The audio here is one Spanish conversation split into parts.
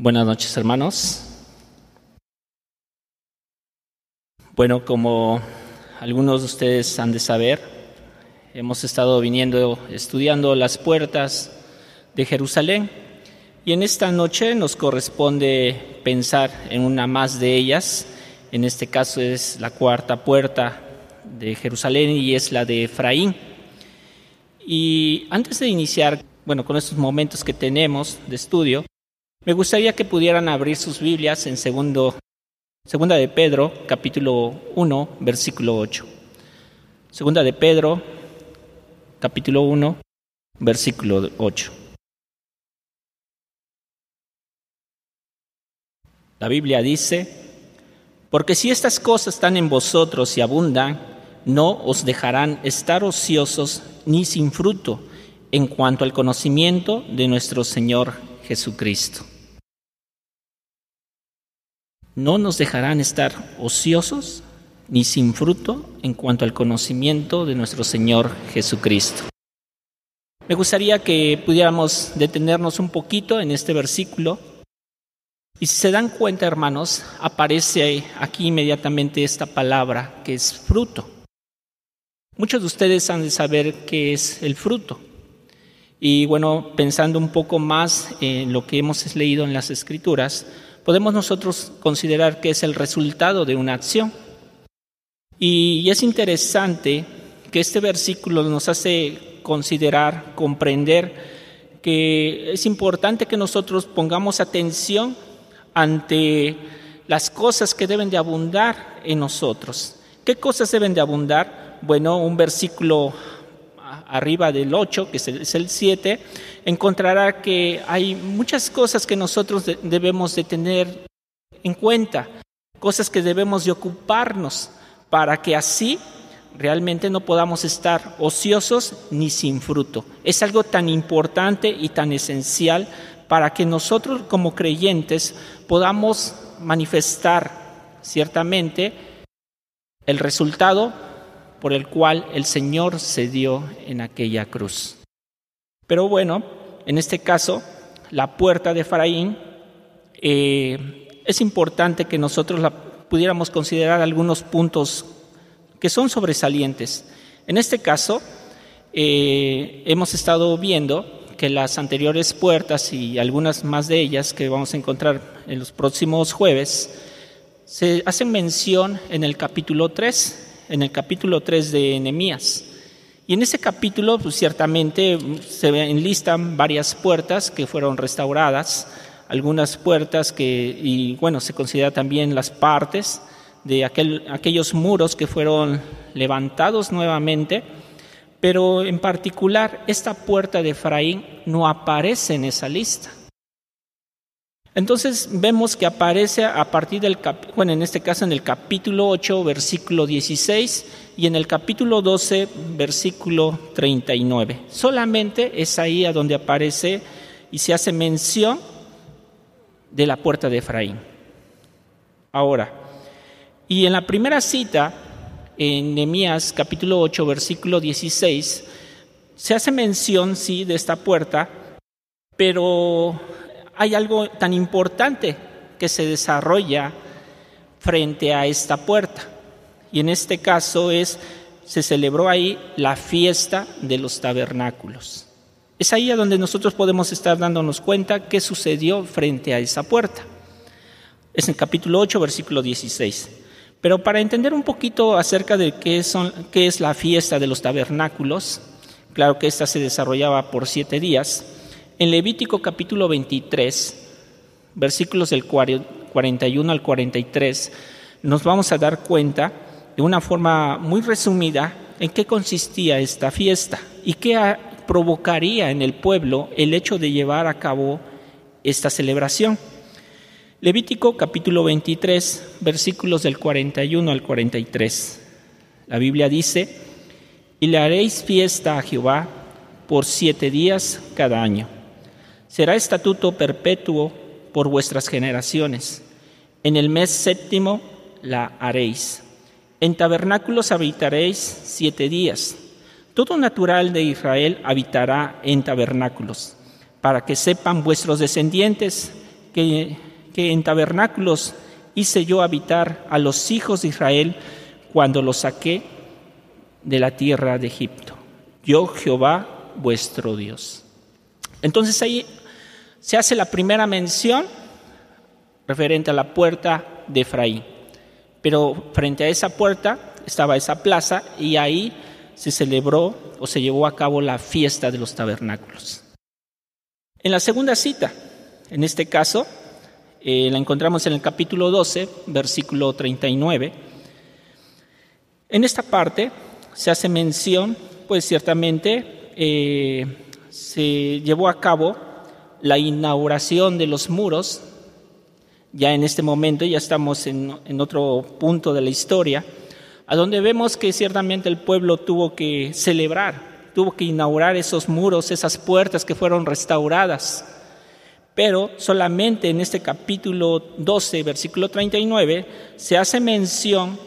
Buenas noches, hermanos. Bueno, como algunos de ustedes han de saber, hemos estado viniendo estudiando las puertas de Jerusalén y en esta noche nos corresponde pensar en una más de ellas. En este caso es la cuarta puerta de Jerusalén y es la de Efraín. Y antes de iniciar, bueno, con estos momentos que tenemos de estudio, me gustaría que pudieran abrir sus Biblias en segundo, segunda de Pedro, capítulo 1, versículo 8. Segunda de Pedro, capítulo 1, versículo 8. La Biblia dice, porque si estas cosas están en vosotros y abundan, no os dejarán estar ociosos ni sin fruto en cuanto al conocimiento de nuestro Señor Jesucristo. No nos dejarán estar ociosos ni sin fruto en cuanto al conocimiento de nuestro Señor Jesucristo. Me gustaría que pudiéramos detenernos un poquito en este versículo. Y si se dan cuenta, hermanos, aparece aquí inmediatamente esta palabra que es fruto. Muchos de ustedes han de saber qué es el fruto. Y bueno, pensando un poco más en lo que hemos leído en las escrituras, podemos nosotros considerar que es el resultado de una acción. Y es interesante que este versículo nos hace considerar, comprender que es importante que nosotros pongamos atención ante las cosas que deben de abundar en nosotros. ¿Qué cosas deben de abundar? Bueno, un versículo arriba del 8, que es el 7, encontrará que hay muchas cosas que nosotros debemos de tener en cuenta, cosas que debemos de ocuparnos para que así realmente no podamos estar ociosos ni sin fruto. Es algo tan importante y tan esencial para que nosotros como creyentes podamos manifestar ciertamente el resultado por el cual el Señor se dio en aquella cruz. Pero bueno, en este caso, la puerta de Efraín, eh, es importante que nosotros la pudiéramos considerar algunos puntos que son sobresalientes. En este caso, eh, hemos estado viendo que las anteriores puertas y algunas más de ellas que vamos a encontrar en los próximos jueves, se hacen mención en el capítulo 3 en el capítulo 3 de Nehemías. Y en ese capítulo, pues, ciertamente se enlistan varias puertas que fueron restauradas, algunas puertas que, y bueno, se considera también las partes de aquel, aquellos muros que fueron levantados nuevamente, pero en particular esta puerta de Efraín no aparece en esa lista. Entonces vemos que aparece a partir del, bueno, en este caso en el capítulo 8, versículo 16 y en el capítulo 12, versículo 39. Solamente es ahí a donde aparece y se hace mención de la puerta de Efraín. Ahora, y en la primera cita, en Nehemías capítulo 8, versículo 16, se hace mención, sí, de esta puerta, pero hay algo tan importante que se desarrolla frente a esta puerta. Y en este caso es, se celebró ahí la fiesta de los tabernáculos. Es ahí a donde nosotros podemos estar dándonos cuenta qué sucedió frente a esa puerta. Es en capítulo 8, versículo 16. Pero para entender un poquito acerca de qué, son, qué es la fiesta de los tabernáculos, claro que esta se desarrollaba por siete días, en Levítico capítulo 23, versículos del 41 al 43, nos vamos a dar cuenta de una forma muy resumida en qué consistía esta fiesta y qué provocaría en el pueblo el hecho de llevar a cabo esta celebración. Levítico capítulo 23, versículos del 41 al 43. La Biblia dice, y le haréis fiesta a Jehová por siete días cada año será estatuto perpetuo por vuestras generaciones. En el mes séptimo la haréis. En tabernáculos habitaréis siete días. Todo natural de Israel habitará en tabernáculos, para que sepan vuestros descendientes que que, en tabernáculos hice yo habitar a los hijos de Israel cuando los saqué de la tierra de Egipto. Yo Jehová vuestro Dios. Entonces ahí se hace la primera mención referente a la puerta de Efraín. Pero frente a esa puerta estaba esa plaza y ahí se celebró o se llevó a cabo la fiesta de los tabernáculos. En la segunda cita, en este caso, eh, la encontramos en el capítulo 12, versículo 39. En esta parte se hace mención, pues ciertamente eh, se llevó a cabo la inauguración de los muros. Ya en este momento ya estamos en, en otro punto de la historia, a donde vemos que ciertamente el pueblo tuvo que celebrar, tuvo que inaugurar esos muros, esas puertas que fueron restauradas. Pero solamente en este capítulo 12, versículo 39, se hace mención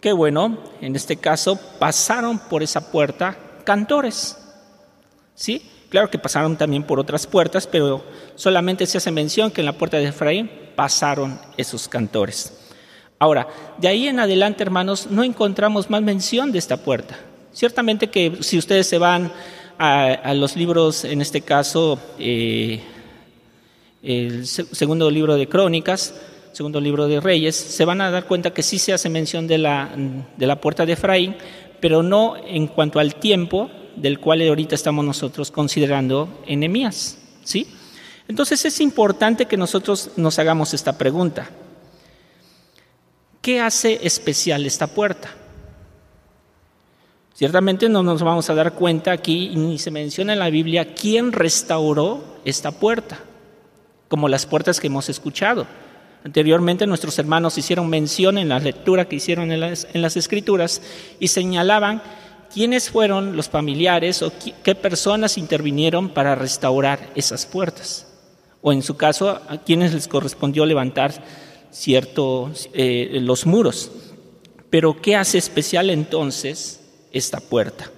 que, bueno, en este caso pasaron por esa puerta cantores. ¿Sí? Claro que pasaron también por otras puertas, pero solamente se hace mención que en la puerta de Efraín pasaron esos cantores. Ahora, de ahí en adelante, hermanos, no encontramos más mención de esta puerta. Ciertamente que si ustedes se van a, los libros, en este caso, eh, el segundo libro de Crónicas, segundo libro de Reyes, se van a dar cuenta que sí se hace mención de la, de la puerta de Efraín, pero no en cuanto al tiempo del cual ahorita estamos nosotros considerando enemías. ¿sí? Entonces es importante que nosotros nos hagamos esta pregunta. ¿Qué hace especial esta puerta? Ciertamente no nos vamos a dar cuenta aquí, ni se menciona en la Biblia, quién restauró esta puerta, como las puertas que hemos escuchado. Anteriormente nuestros hermanos hicieron mención en la lectura que hicieron en las, en las escrituras y señalaban quiénes fueron los familiares o qué personas intervinieron para restaurar esas puertas. O en su caso, a quienes les correspondió levantar ciertos eh, los muros. Pero ¿qué hace especial entonces esta puerta?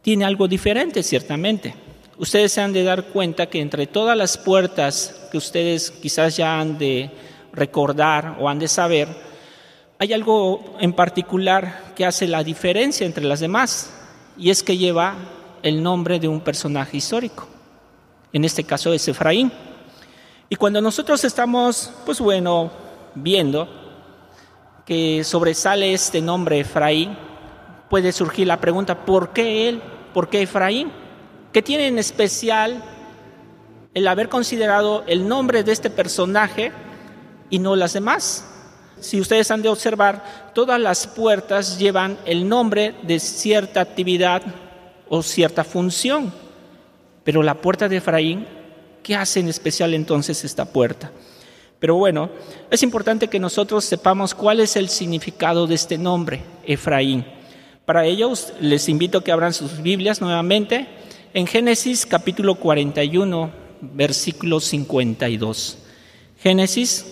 Tiene algo diferente, ciertamente. Ustedes se han de dar cuenta que entre todas las puertas que ustedes quizás ya han de recordar o han de saber, hay algo en particular que hace la diferencia entre las demás, y es que lleva el nombre de un personaje histórico. En este caso es Efraín. Y cuando nosotros estamos, pues bueno, viendo que sobresale este nombre Efraín, puede surgir la pregunta, ¿por qué él? ¿Por qué Efraín? ¿Qué tiene en especial el haber considerado el nombre de este personaje y no las demás? Si ustedes han de observar, todas las puertas llevan el nombre de cierta actividad o cierta función, pero la puerta de Efraín ¿Qué hace en especial entonces esta puerta? Pero bueno, es importante que nosotros sepamos cuál es el significado de este nombre, Efraín. Para ello, les invito a que abran sus Biblias nuevamente en Génesis capítulo 41, versículo 52. Génesis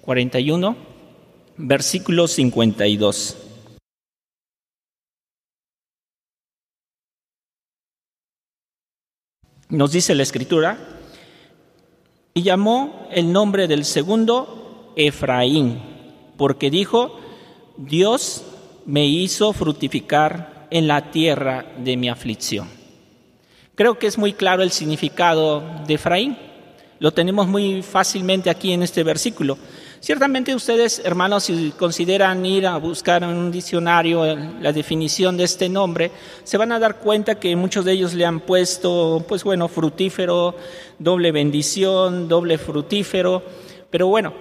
41, versículo 52. Nos dice la escritura, y llamó el nombre del segundo Efraín, porque dijo, Dios me hizo fructificar en la tierra de mi aflicción. Creo que es muy claro el significado de Efraín. Lo tenemos muy fácilmente aquí en este versículo. Ciertamente ustedes, hermanos, si consideran ir a buscar en un diccionario la definición de este nombre, se van a dar cuenta que muchos de ellos le han puesto, pues bueno, frutífero, doble bendición, doble frutífero, pero bueno,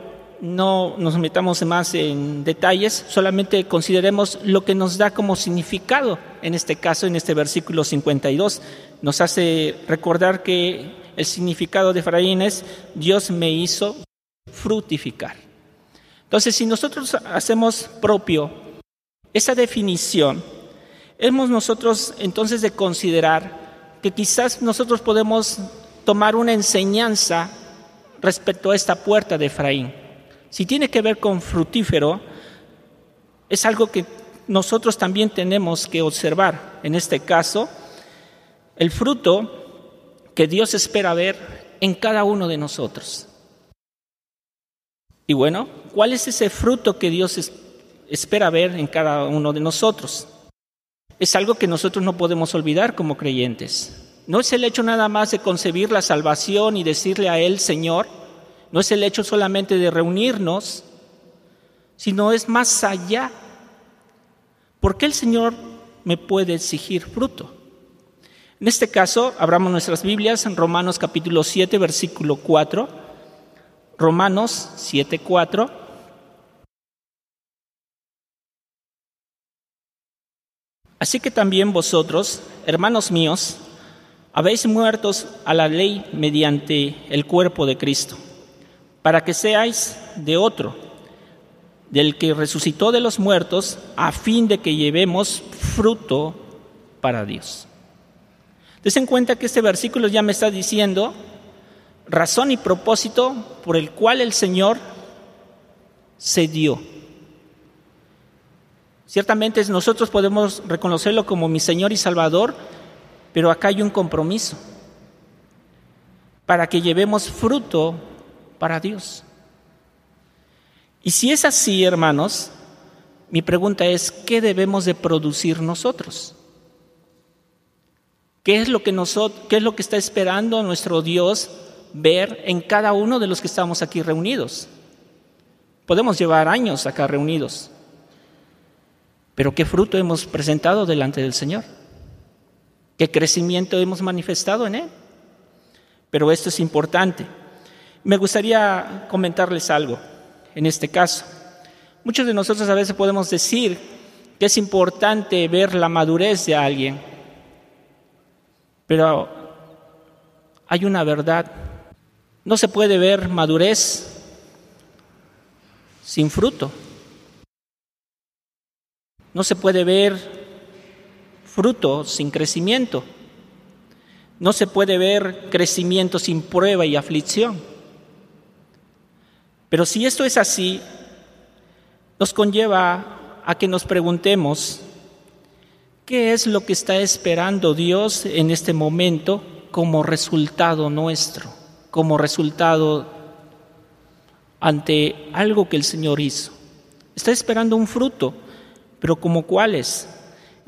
no nos metamos más en detalles, solamente consideremos lo que nos da como significado, en este caso, en este versículo 52, nos hace recordar que el significado de Efraín es Dios me hizo fructificar. Entonces, si nosotros hacemos propio esa definición, hemos nosotros entonces de considerar que quizás nosotros podemos tomar una enseñanza respecto a esta puerta de Efraín. Si tiene que ver con frutífero, es algo que nosotros también tenemos que observar. En este caso, el fruto que Dios espera ver en cada uno de nosotros. Y bueno, ¿cuál es ese fruto que Dios espera ver en cada uno de nosotros? Es algo que nosotros no podemos olvidar como creyentes. No es el hecho nada más de concebir la salvación y decirle a Él, Señor, no es el hecho solamente de reunirnos, sino es más allá. ¿Por qué el Señor me puede exigir fruto? En este caso, abramos nuestras Biblias en Romanos capítulo 7, versículo 4. Romanos 7, 4. Así que también vosotros, hermanos míos, habéis muertos a la ley mediante el cuerpo de Cristo para que seáis de otro, del que resucitó de los muertos, a fin de que llevemos fruto para Dios. Des en cuenta que este versículo ya me está diciendo razón y propósito por el cual el Señor se dio. Ciertamente nosotros podemos reconocerlo como mi Señor y Salvador, pero acá hay un compromiso para que llevemos fruto para Dios. Y si es así, hermanos, mi pregunta es, ¿qué debemos de producir nosotros? ¿Qué es lo que, nosotros, qué es lo que está esperando nuestro Dios ver en cada uno de los que estamos aquí reunidos? Podemos llevar años acá reunidos, pero ¿qué fruto hemos presentado delante del Señor? ¿Qué crecimiento hemos manifestado en Él? Pero esto es importante. Me gustaría comentarles algo en este caso. Muchos de nosotros a veces podemos decir que es importante ver la madurez de alguien, pero hay una verdad. No se puede ver madurez sin fruto. No se puede ver fruto sin crecimiento. No se puede ver crecimiento sin prueba y aflicción. Pero si esto es así, nos conlleva a que nos preguntemos, ¿qué es lo que está esperando Dios en este momento como resultado nuestro, como resultado ante algo que el Señor hizo? Está esperando un fruto, pero como cuáles?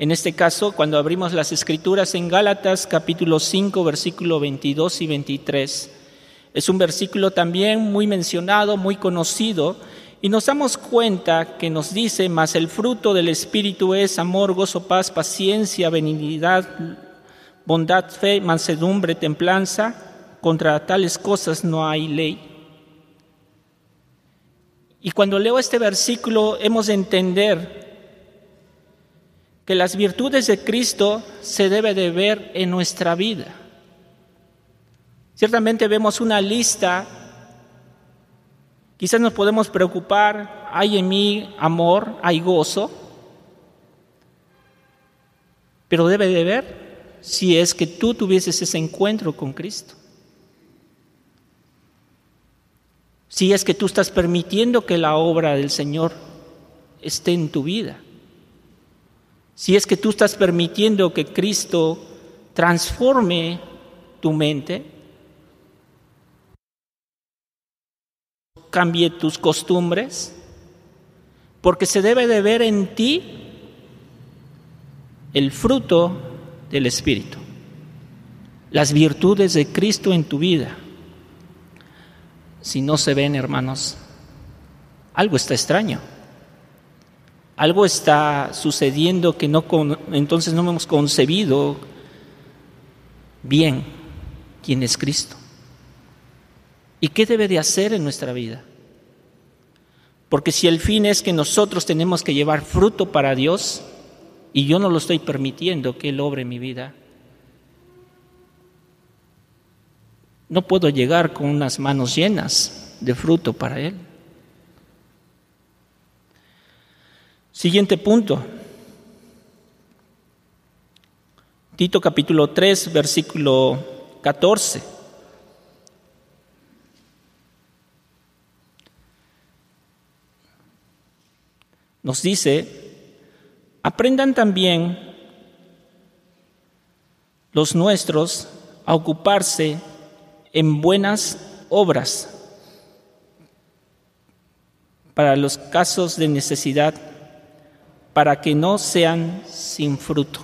En este caso, cuando abrimos las escrituras en Gálatas capítulo 5, versículo 22 y 23, es un versículo también muy mencionado, muy conocido, y nos damos cuenta que nos dice, mas el fruto del Espíritu es amor, gozo, paz, paciencia, benignidad, bondad, fe, mansedumbre, templanza. Contra tales cosas no hay ley. Y cuando leo este versículo hemos de entender que las virtudes de Cristo se debe de ver en nuestra vida. Ciertamente vemos una lista, quizás nos podemos preocupar, hay en mí amor, hay gozo, pero debe de ver si es que tú tuvieses ese encuentro con Cristo. Si es que tú estás permitiendo que la obra del Señor esté en tu vida. Si es que tú estás permitiendo que Cristo transforme tu mente, cambie tus costumbres, porque se debe de ver en ti el fruto del Espíritu, las virtudes de Cristo en tu vida. Si no se ven, hermanos, algo está extraño. Algo está sucediendo que no entonces no hemos concebido bien quién es Cristo. ¿Y qué debe de hacer en nuestra vida? Porque si el fin es que nosotros tenemos que llevar fruto para Dios, y yo no lo estoy permitiendo que Él obre mi vida, no puedo llegar con unas manos llenas de fruto para Él. Siguiente punto. Tito capítulo 3, versículo 14. Nos dice, aprendan también los nuestros a ocuparse en buenas obras, para los casos de necesidad, para que no sean sin fruto.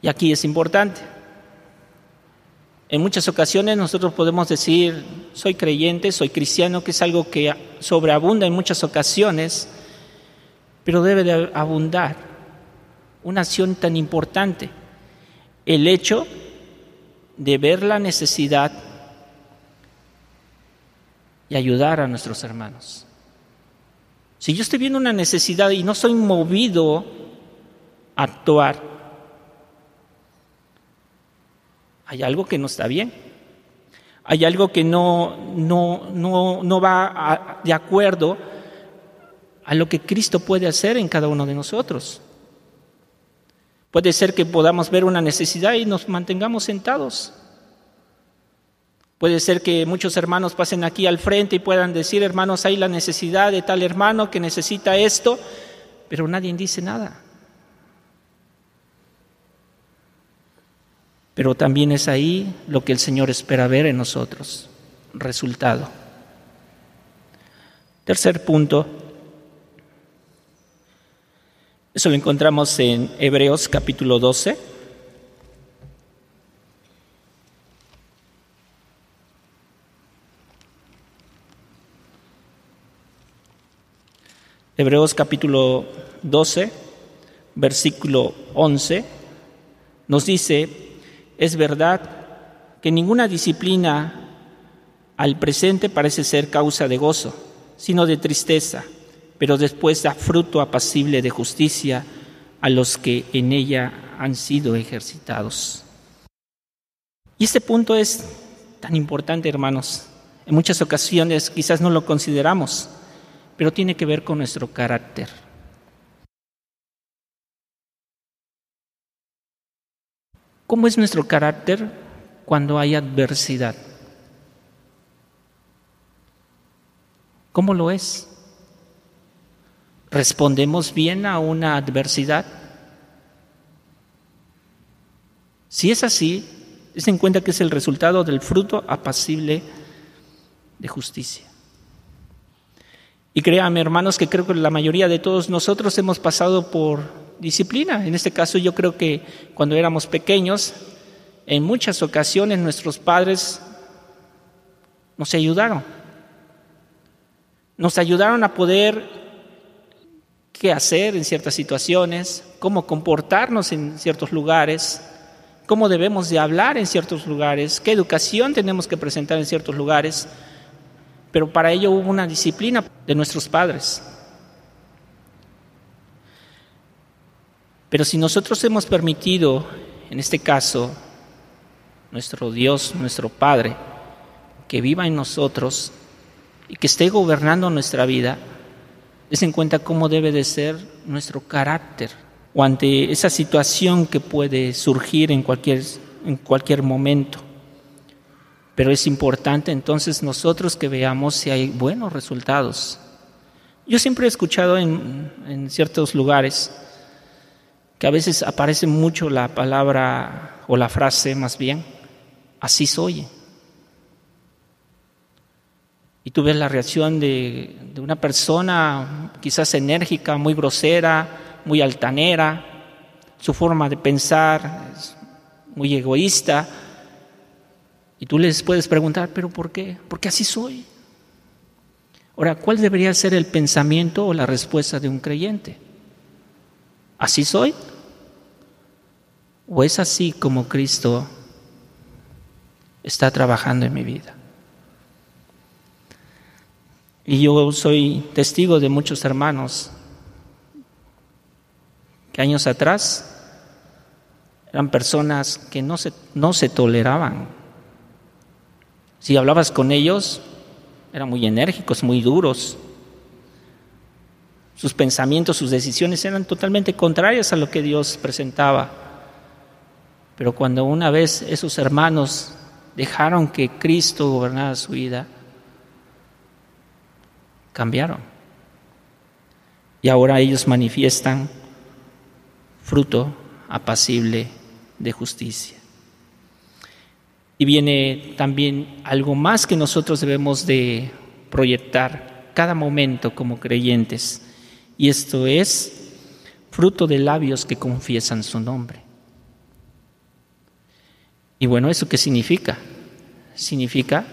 Y aquí es importante. En muchas ocasiones nosotros podemos decir, soy creyente, soy cristiano, que es algo que sobreabunda en muchas ocasiones, pero debe de abundar una acción tan importante, el hecho de ver la necesidad y ayudar a nuestros hermanos. Si yo estoy viendo una necesidad y no soy movido a actuar, hay algo que no está bien. Hay algo que no, no, no, no va de acuerdo a lo que Cristo puede hacer en cada uno de nosotros. Puede ser que podamos ver una necesidad y nos mantengamos sentados. Puede ser que muchos hermanos pasen aquí al frente y puedan decir, hermanos, hay la necesidad de tal hermano que necesita esto, pero nadie dice nada. Pero también es ahí lo que el Señor espera ver en nosotros, resultado. Tercer punto, eso lo encontramos en Hebreos capítulo 12. Hebreos capítulo 12, versículo 11, nos dice, es verdad que ninguna disciplina al presente parece ser causa de gozo, sino de tristeza, pero después da fruto apacible de justicia a los que en ella han sido ejercitados. Y este punto es tan importante, hermanos. En muchas ocasiones quizás no lo consideramos, pero tiene que ver con nuestro carácter. ¿Cómo es nuestro carácter cuando hay adversidad? ¿Cómo lo es? ¿Respondemos bien a una adversidad? Si es así, se en cuenta que es el resultado del fruto apacible de justicia. Y créanme, hermanos, que creo que la mayoría de todos nosotros hemos pasado por disciplina. En este caso yo creo que cuando éramos pequeños, en muchas ocasiones nuestros padres nos ayudaron. Nos ayudaron a poder qué hacer en ciertas situaciones, cómo comportarnos en ciertos lugares, cómo debemos de hablar en ciertos lugares, qué educación tenemos que presentar en ciertos lugares. Pero para ello hubo una disciplina de nuestros padres. Pero si nosotros hemos permitido, en este caso, nuestro Dios, nuestro Padre, que viva en nosotros y que esté gobernando nuestra vida, es en cuenta cómo debe de ser nuestro carácter o ante esa situación que puede surgir en cualquier, en cualquier momento. Pero es importante entonces nosotros que veamos si hay buenos resultados. Yo siempre he escuchado en, en ciertos lugares, que a veces aparece mucho la palabra o la frase más bien, así soy. Y tú ves la reacción de, una persona quizás enérgica, muy grosera, muy altanera, su forma de pensar es muy egoísta. Y tú les puedes preguntar, ¿pero por qué? Porque así soy. Ahora, ¿cuál debería ser el pensamiento o la respuesta de un creyente? ¿Así soy? ¿O es así como Cristo está trabajando en mi vida? Y yo soy testigo de muchos hermanos que años atrás eran personas que no se, no se toleraban. Si hablabas con ellos, eran muy enérgicos, muy duros, sus pensamientos, sus decisiones eran totalmente contrarias a lo que Dios presentaba. Pero cuando una vez esos hermanos dejaron que Cristo gobernara su vida, cambiaron. Y ahora ellos manifiestan fruto apacible de justicia. Y viene también algo más que nosotros debemos de proyectar cada momento como creyentes. Y esto es fruto de labios que confiesan su nombre. Y bueno, ¿eso qué significa? Significa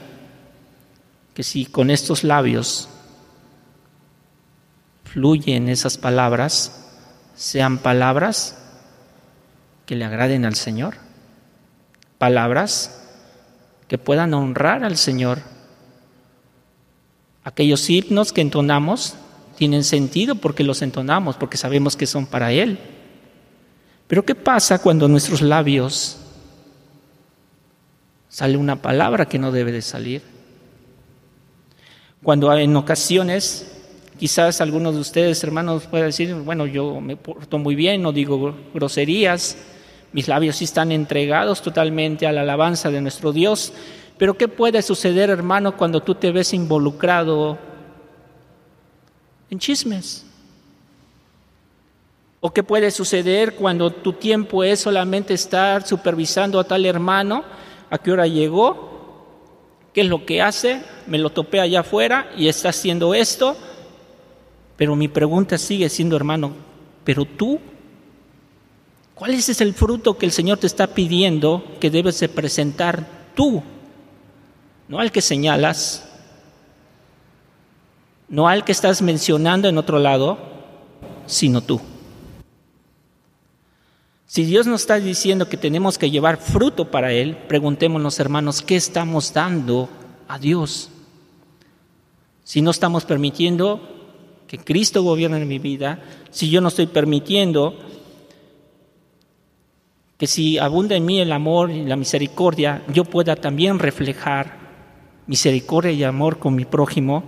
que si con estos labios fluyen esas palabras, sean palabras que le agraden al Señor, palabras que puedan honrar al Señor. Aquellos himnos que entonamos tienen sentido porque los entonamos, porque sabemos que son para Él. Pero ¿qué pasa cuando nuestros labios sale una palabra que no debe de salir? Cuando en ocasiones, quizás algunos de ustedes, hermanos, puedan decir, bueno, yo me porto muy bien, no digo groserías, mis labios sí están entregados totalmente a la alabanza de nuestro Dios. Pero ¿qué puede suceder, hermano, cuando tú te ves involucrado en chismes? ¿O qué puede suceder cuando tu tiempo es solamente estar supervisando a tal hermano? ¿A qué hora llegó? ¿Qué es lo que hace? Me lo topé allá afuera y está haciendo esto. Pero mi pregunta sigue siendo, hermano, ¿pero tú ¿Cuál es el fruto que el Señor te está pidiendo que debes de presentar tú? No al que señalas, no al que estás mencionando en otro lado, sino tú. Si Dios nos está diciendo que tenemos que llevar fruto para Él, preguntémonos hermanos, ¿qué estamos dando a Dios? Si no estamos permitiendo que Cristo gobierne en mi vida, si yo no estoy permitiendo que si abunda en mí el amor y la misericordia, yo pueda también reflejar misericordia y amor con mi prójimo.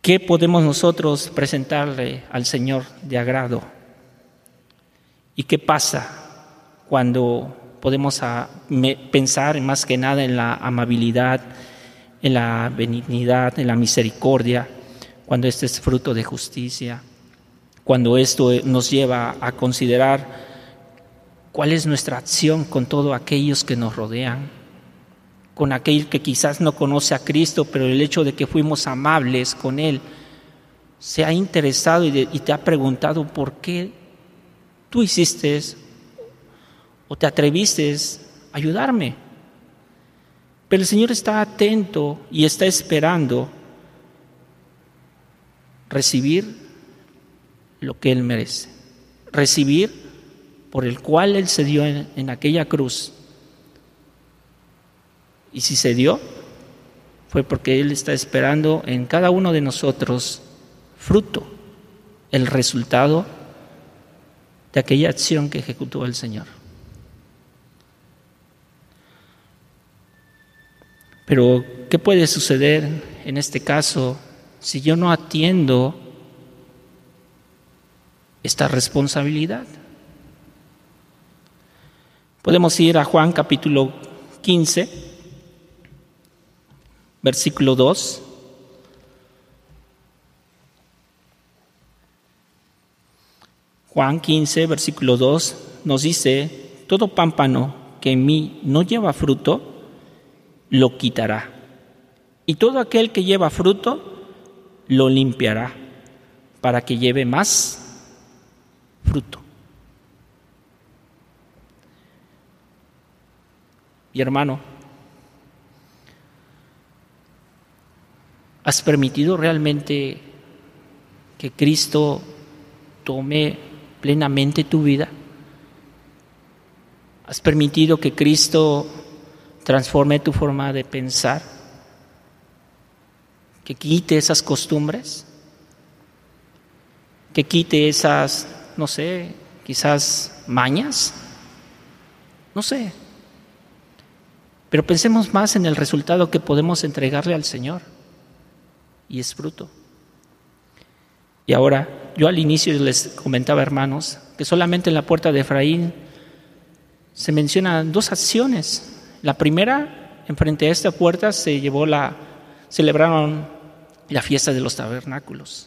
¿Qué podemos nosotros presentarle al Señor de agrado? ¿Y qué pasa cuando podemos pensar más que nada en la amabilidad, en la benignidad, en la misericordia, cuando este es fruto de justicia? cuando esto nos lleva a considerar cuál es nuestra acción con todos aquellos que nos rodean, con aquel que quizás no conoce a Cristo, pero el hecho de que fuimos amables con Él, se ha interesado y, te ha preguntado por qué tú hiciste o te atreviste a ayudarme. Pero el Señor está atento y está esperando recibir lo que Él merece. Recibir por el cual Él se dio en, aquella cruz. Y si se dio, fue porque Él está esperando en cada uno de nosotros fruto, el resultado de aquella acción que ejecutó el Señor. Pero, ¿qué puede suceder en este caso si yo no atiendo esta responsabilidad. Podemos ir a Juan capítulo 15, versículo 2. Juan 15, versículo 2 nos dice, todo pámpano que en mí no lleva fruto, lo quitará. Y todo aquel que lleva fruto, lo limpiará, para que lleve más fruto. Mi hermano, ¿has permitido realmente que Cristo tome plenamente tu vida? ¿Has permitido que Cristo transforme tu forma de pensar? ¿Que quite esas costumbres? ¿Que quite esas no sé, quizás mañas, no sé. Pero pensemos más en el resultado que podemos entregarle al Señor, y es fruto. Y ahora, yo al inicio les comentaba, hermanos, que solamente en la puerta de Efraín se mencionan dos acciones. La primera, enfrente a esta puerta se llevó la, celebraron la fiesta de los tabernáculos.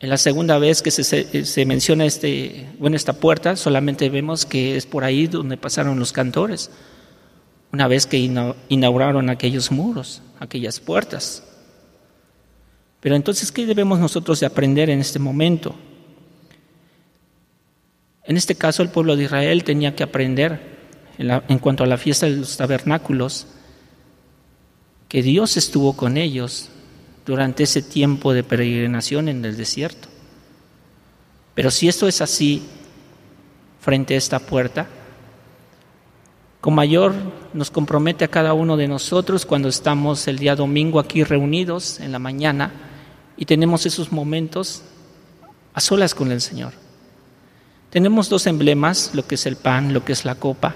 En la segunda vez que se, menciona este, bueno, esta puerta, solamente vemos que es por ahí donde pasaron los cantores. una vez que inauguraron aquellos muros, aquellas puertas. Pero entonces, ¿qué debemos nosotros de aprender en este momento? En este caso, el pueblo de Israel tenía que aprender en, cuanto a la fiesta de los tabernáculos, que Dios estuvo con ellos durante ese tiempo de peregrinación en el desierto. Pero si esto es así frente a esta puerta, con mayor nos compromete a cada uno de nosotros cuando estamos el día domingo aquí reunidos en la mañana y tenemos esos momentos a solas con el Señor. Tenemos dos emblemas, lo que es el pan, lo que es la copa.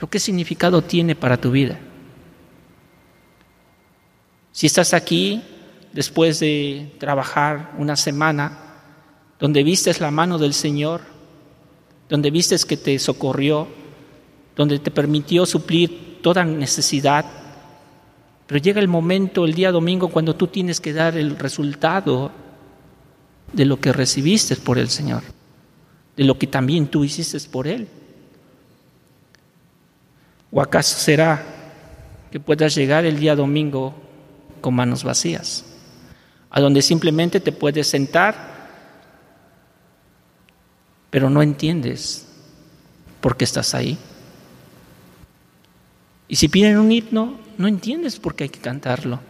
Pero ¿qué significado tiene para tu vida? Si estás aquí después de trabajar una semana, donde vistes la mano del Señor, donde vistes que te socorrió, donde te permitió suplir toda necesidad. Pero llega el momento, el día domingo, cuando tú tienes que dar el resultado de lo que recibiste por el Señor, de lo que también tú hiciste por Él. ¿O acaso será que puedas llegar el día domingo con manos vacías, a donde simplemente te puedes sentar pero no entiendes por qué estás ahí. Y si piden un himno, no entiendes por qué hay que cantarlo.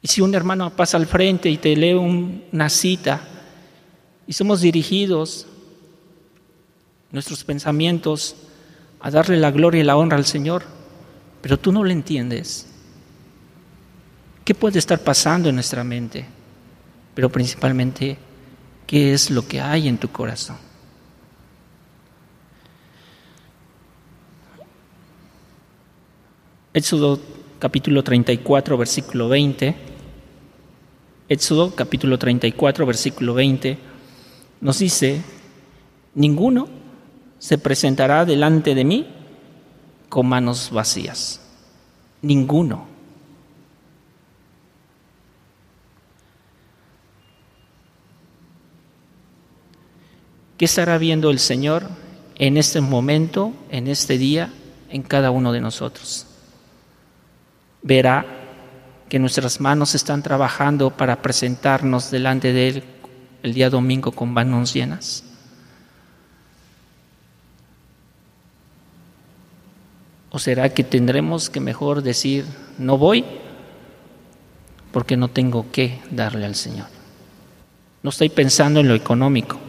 Y si un hermano pasa al frente y te lee una cita y somos dirigidos nuestros pensamientos a darle la gloria y la honra al Señor, pero tú no lo entiendes. ¿Qué puede estar pasando en nuestra mente? Pero principalmente, qué es lo que hay en tu corazón. Éxodo capítulo 34, versículo 20. Éxodo capítulo 34, versículo 20 nos dice, ninguno se presentará delante de mí con manos vacías. Ninguno. ¿Qué estará viendo el Señor en este momento, en este día, en cada uno de nosotros? Verá que nuestras manos están trabajando para presentarnos delante de Él el día domingo con manos llenas. ¿O será que tendremos que mejor decir, no voy porque no tengo que darle al Señor? No estoy pensando en lo económico,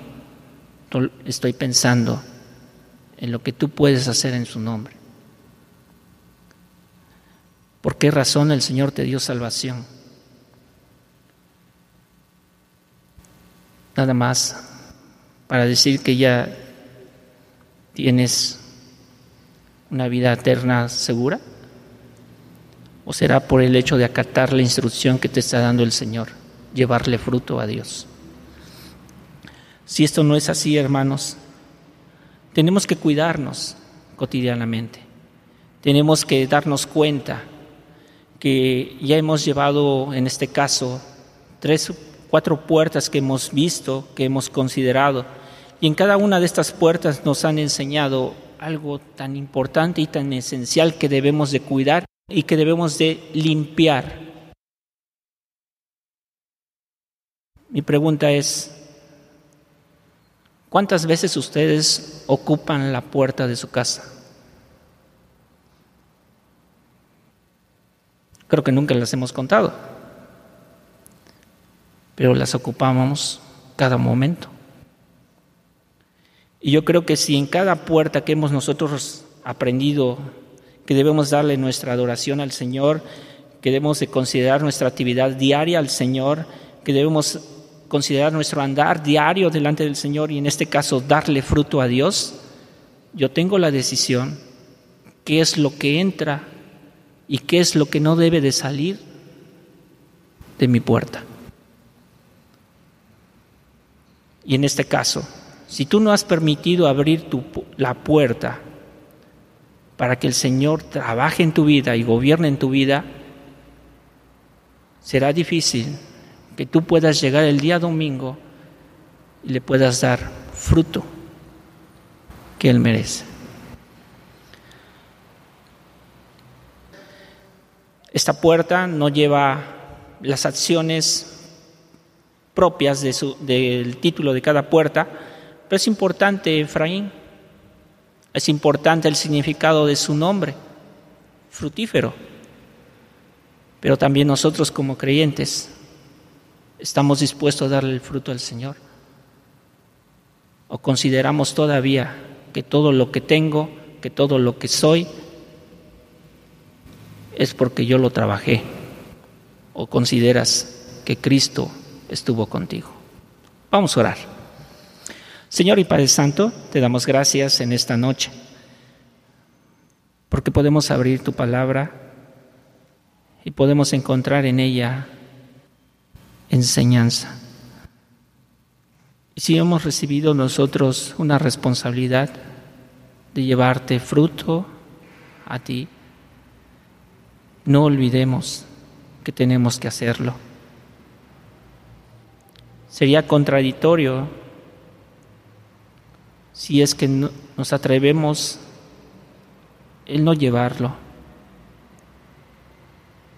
estoy pensando en lo que tú puedes hacer en su nombre. ¿Por qué razón el Señor te dio salvación? Nada más para decir que ya tienes una vida eterna segura? ¿O será por el hecho de acatar la instrucción que te está dando el Señor, llevarle fruto a Dios? Si esto no es así, hermanos, tenemos que cuidarnos cotidianamente. Tenemos que darnos cuenta que ya hemos llevado, en este caso, tres, cuatro puertas que hemos visto, que hemos considerado, y en cada una de estas puertas nos han enseñado algo tan importante y tan esencial que debemos de cuidar y que debemos de limpiar. Mi pregunta es, ¿Cuántas veces ustedes ocupan la puerta de su casa? Creo que nunca las hemos contado, pero las ocupamos cada momento. Y yo creo que si en cada puerta que hemos nosotros aprendido que debemos darle nuestra adoración al Señor, que debemos de considerar nuestra actividad diaria al Señor, que debemos considerar nuestro andar diario delante del Señor y en este caso darle fruto a Dios, yo tengo la decisión qué es lo que entra y qué es lo que no debe de salir de mi puerta. Y en este caso, si tú no has permitido abrir la puerta para que el Señor trabaje en tu vida y gobierne en tu vida, será difícil que tú puedas llegar el día domingo y le puedas dar fruto que Él merece. Esta puerta no lleva las acciones propias del título de cada puerta, pero es importante, Efraín, es importante el significado de su nombre, frutífero. Pero también nosotros como creyentes estamos dispuestos a darle el fruto al Señor. ¿O consideramos todavía que todo lo que tengo, que todo lo que soy, es porque yo lo trabajé? ¿O consideras que Cristo estuvo contigo? Vamos a orar. Señor y Padre Santo, te damos gracias en esta noche, porque podemos abrir tu palabra y podemos encontrar en ella enseñanza. Y si hemos recibido nosotros una responsabilidad de llevarte fruto a ti, no olvidemos que tenemos que hacerlo. Sería contradictorio si es que nos atrevemos el no llevarlo.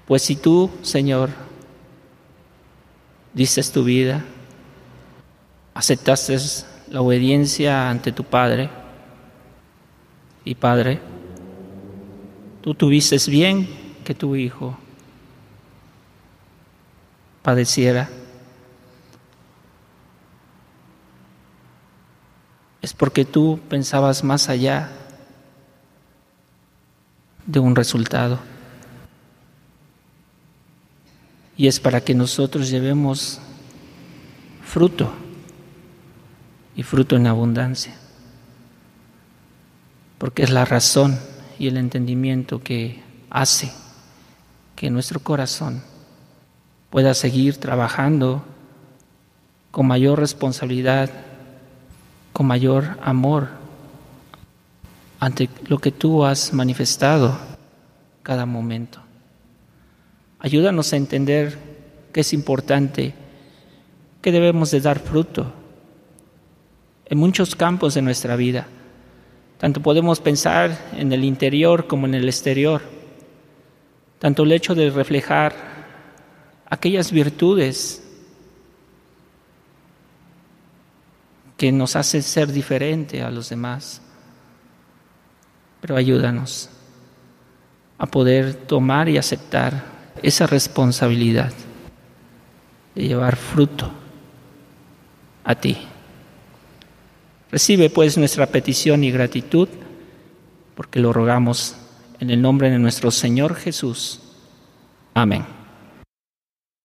Pues si tú, Señor, dices tu vida, aceptaste la obediencia ante tu Padre y Padre, tú tuviste bien que tu Hijo padeciera. Es porque tú pensabas más allá de un resultado. Y es para que nosotros llevemos fruto y fruto en abundancia. Porque es la razón y el entendimiento que hace que nuestro corazón pueda seguir trabajando con mayor responsabilidad, con mayor amor ante lo que tú has manifestado cada momento. Ayúdanos a entender que es importante, que debemos de dar fruto en muchos campos de nuestra vida. Tanto podemos pensar en el interior como en el exterior. Tanto el hecho de reflejar aquellas virtudes que nos hacen ser diferente a los demás. Pero ayúdanos a poder tomar y aceptar esa responsabilidad de llevar fruto a ti. Recibe pues nuestra petición y gratitud, porque lo rogamos en el nombre de nuestro Señor Jesús. Amén.